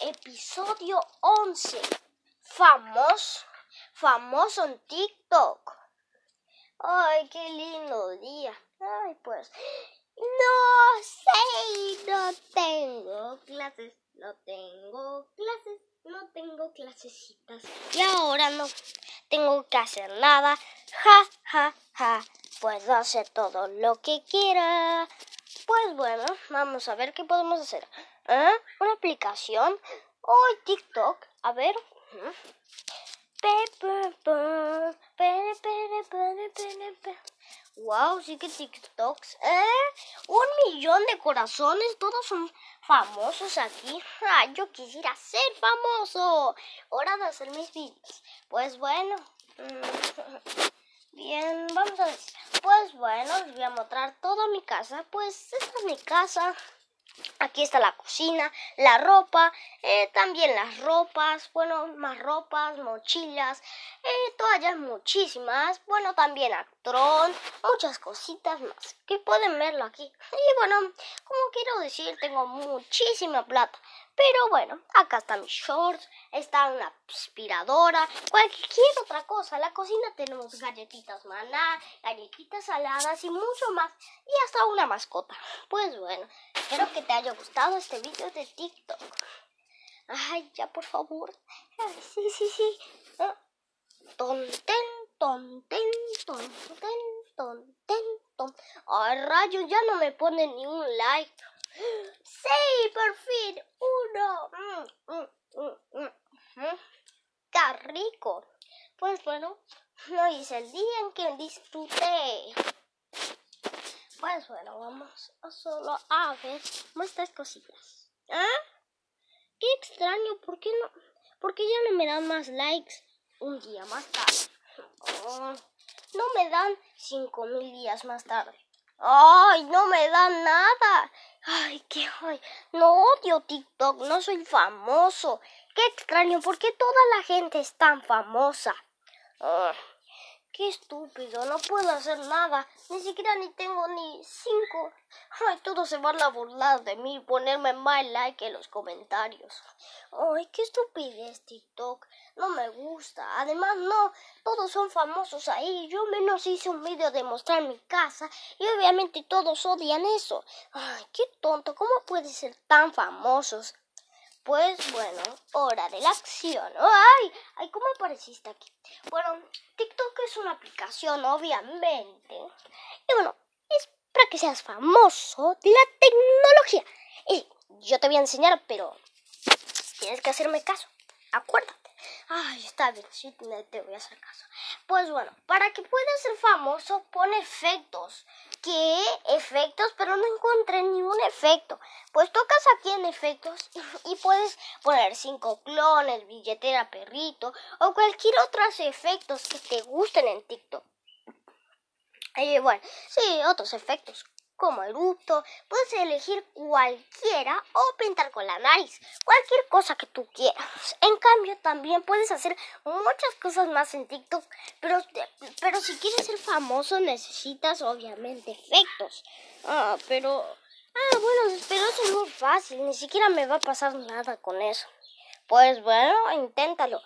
Episodio 11. Famoso, famoso en TikTok. Ay, qué lindo día. Ay, pues. No sé, no tengo clases, no tengo clases, no tengo clasecitas. Y ahora no tengo que hacer nada. Ja, ja, ja. Puedo hacer todo lo que quiera. Pues bueno, vamos a ver qué podemos hacer. ¿Eh? ¿Una aplicación? Hoy TikTok. A ver. Wow, sí que TikToks. ¿Eh? Un millón de corazones, todos son famosos aquí. Ah, yo quisiera ser famoso. Hora de hacer mis vídeos. Pues bueno. Bien, vamos a ver. Pues bueno, les voy a mostrar toda mi casa. Pues esta es mi casa. Aquí está la cocina, la ropa, eh, también las ropas, bueno, más ropas, mochilas, eh, toallas muchísimas, bueno, también actrón, muchas cositas más que pueden verlo aquí. Y bueno, como quiero decir, tengo muchísima plata. Pero bueno, acá están mis shorts, está una aspiradora, cualquier otra cosa. En la cocina tenemos galletitas maná, galletitas saladas y mucho más. Y hasta una mascota. Pues bueno, espero que te haya gustado este video de TikTok. Ay, ya por favor. Sí, sí, sí. Tonten, tonten, tonten, tonten, ton. Ay, rayos, ya no me ponen ni un like. Sí, por fin, uno. Mm, mm, mm, ¡Qué rico! Pues bueno, hoy es el día en que disfruté. Pues bueno, vamos a solo a ver estas cositas. ¿Ah? Qué extraño, ¿por qué no? ¿Por qué ya no me dan más likes un día más tarde? No me dan cinco mil días más tarde. ¡Ay, no me dan nada! ¡Ay, qué ay! No odio TikTok, no soy famoso. Qué extraño, ¿por qué toda la gente es tan famosa? Ah, qué estúpido, no puedo hacer nada. Ni siquiera ni tengo ni cinco. Ay, todos se van a burlar de mí y ponerme más like en los comentarios. Ay, qué estupidez TikTok. No me gusta. Además, no, todos son famosos ahí. Yo menos hice un video de mostrar mi casa y obviamente todos odian eso. Ay, qué tonto. ¿Cómo puede ser tan famosos? Pues bueno, hora de la acción. ¡Ay! ¡Ay! ¿Cómo apareciste aquí? Bueno, TikTok es una aplicación, obviamente. Y bueno, es para que seas famoso de la tecnología. Y yo te voy a enseñar, pero tienes que hacerme caso. Acuérdate. Ay, está bien, sí te voy a hacer caso. Pues bueno, para que puedas ser famoso, pon efectos. ¿Qué? Efectos, pero no encontré ni un efecto. Pues tocas aquí en efectos y, puedes poner cinco clones, billetera, perrito o cualquier otros efectos que te gusten en TikTok. Y bueno, sí, otros efectos como eructo, puedes elegir cualquiera o pintar con la nariz, cualquier cosa que tú quieras. En cambio, también puedes hacer muchas cosas más en TikTok, pero, pero si quieres ser famoso necesitas obviamente efectos. Ah, pero... Ah, bueno, pero eso es muy fácil, ni siquiera me va a pasar nada con eso. Pues bueno, inténtalo.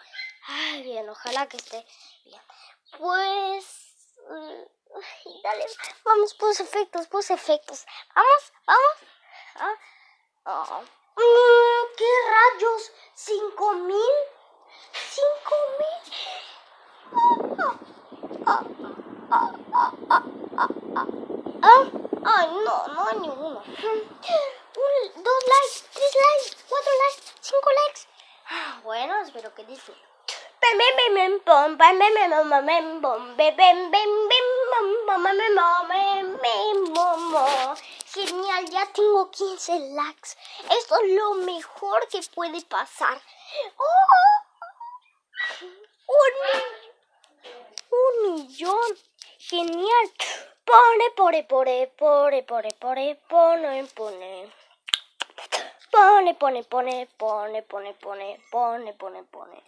Ay, bien, ojalá que esté bien. Pues... Mm, dale, vamos, pus efectos, pus efectos. Vamos, vamos. Ah, oh. mm, ¿Qué rayos? ¿Cinco mil? ¿Cinco mil? Ah, ah, ah, Ay, no, no hay ninguno. Un, dos likes, tres likes, cuatro likes, cinco likes. Bueno, espero que disfruten. Genial, ya tengo 15 likes. Esto es lo mejor que puede pasar. un, un millón. Genial. Pone, pone, pone, pone, pone, pone, pone, pone. Pone, pone, pone, pone, pone, pone, pone, pone, pone.